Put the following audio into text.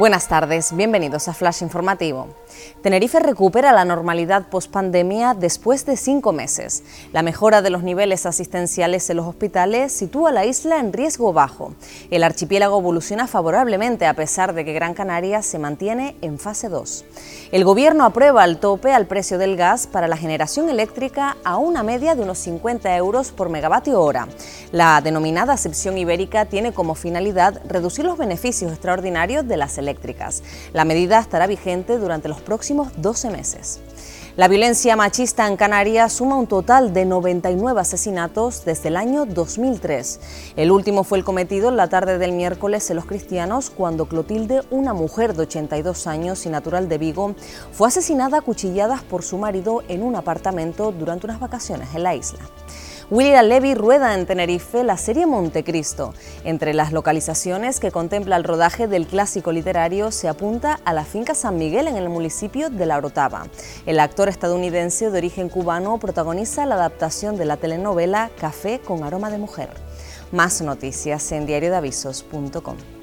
Buenas tardes, bienvenidos a Flash Informativo. Tenerife recupera la normalidad post-pandemia después de cinco meses. La mejora de los niveles asistenciales en los hospitales sitúa a la isla en riesgo bajo. El archipiélago evoluciona favorablemente a pesar de que Gran Canaria se mantiene en fase 2. El gobierno aprueba el tope al precio del gas para la generación eléctrica a una media de unos 50 euros por megavatio hora. La denominada excepción ibérica tiene como finalidad reducir los beneficios extraordinarios de las eléctricas. La medida estará vigente durante los próximos 12 meses. La violencia machista en Canarias suma un total de 99 asesinatos desde el año 2003. El último fue el cometido en la tarde del miércoles en Los Cristianos, cuando Clotilde, una mujer de 82 años y natural de Vigo, fue asesinada a cuchilladas por su marido en un apartamento durante unas vacaciones en la isla. William Levy rueda en Tenerife la serie Montecristo. Entre las localizaciones que contempla el rodaje del clásico literario se apunta a la finca San Miguel en el municipio de La Orotava. El actor estadounidense de origen cubano protagoniza la adaptación de la telenovela Café con aroma de mujer. Más noticias en diariodavisos.com.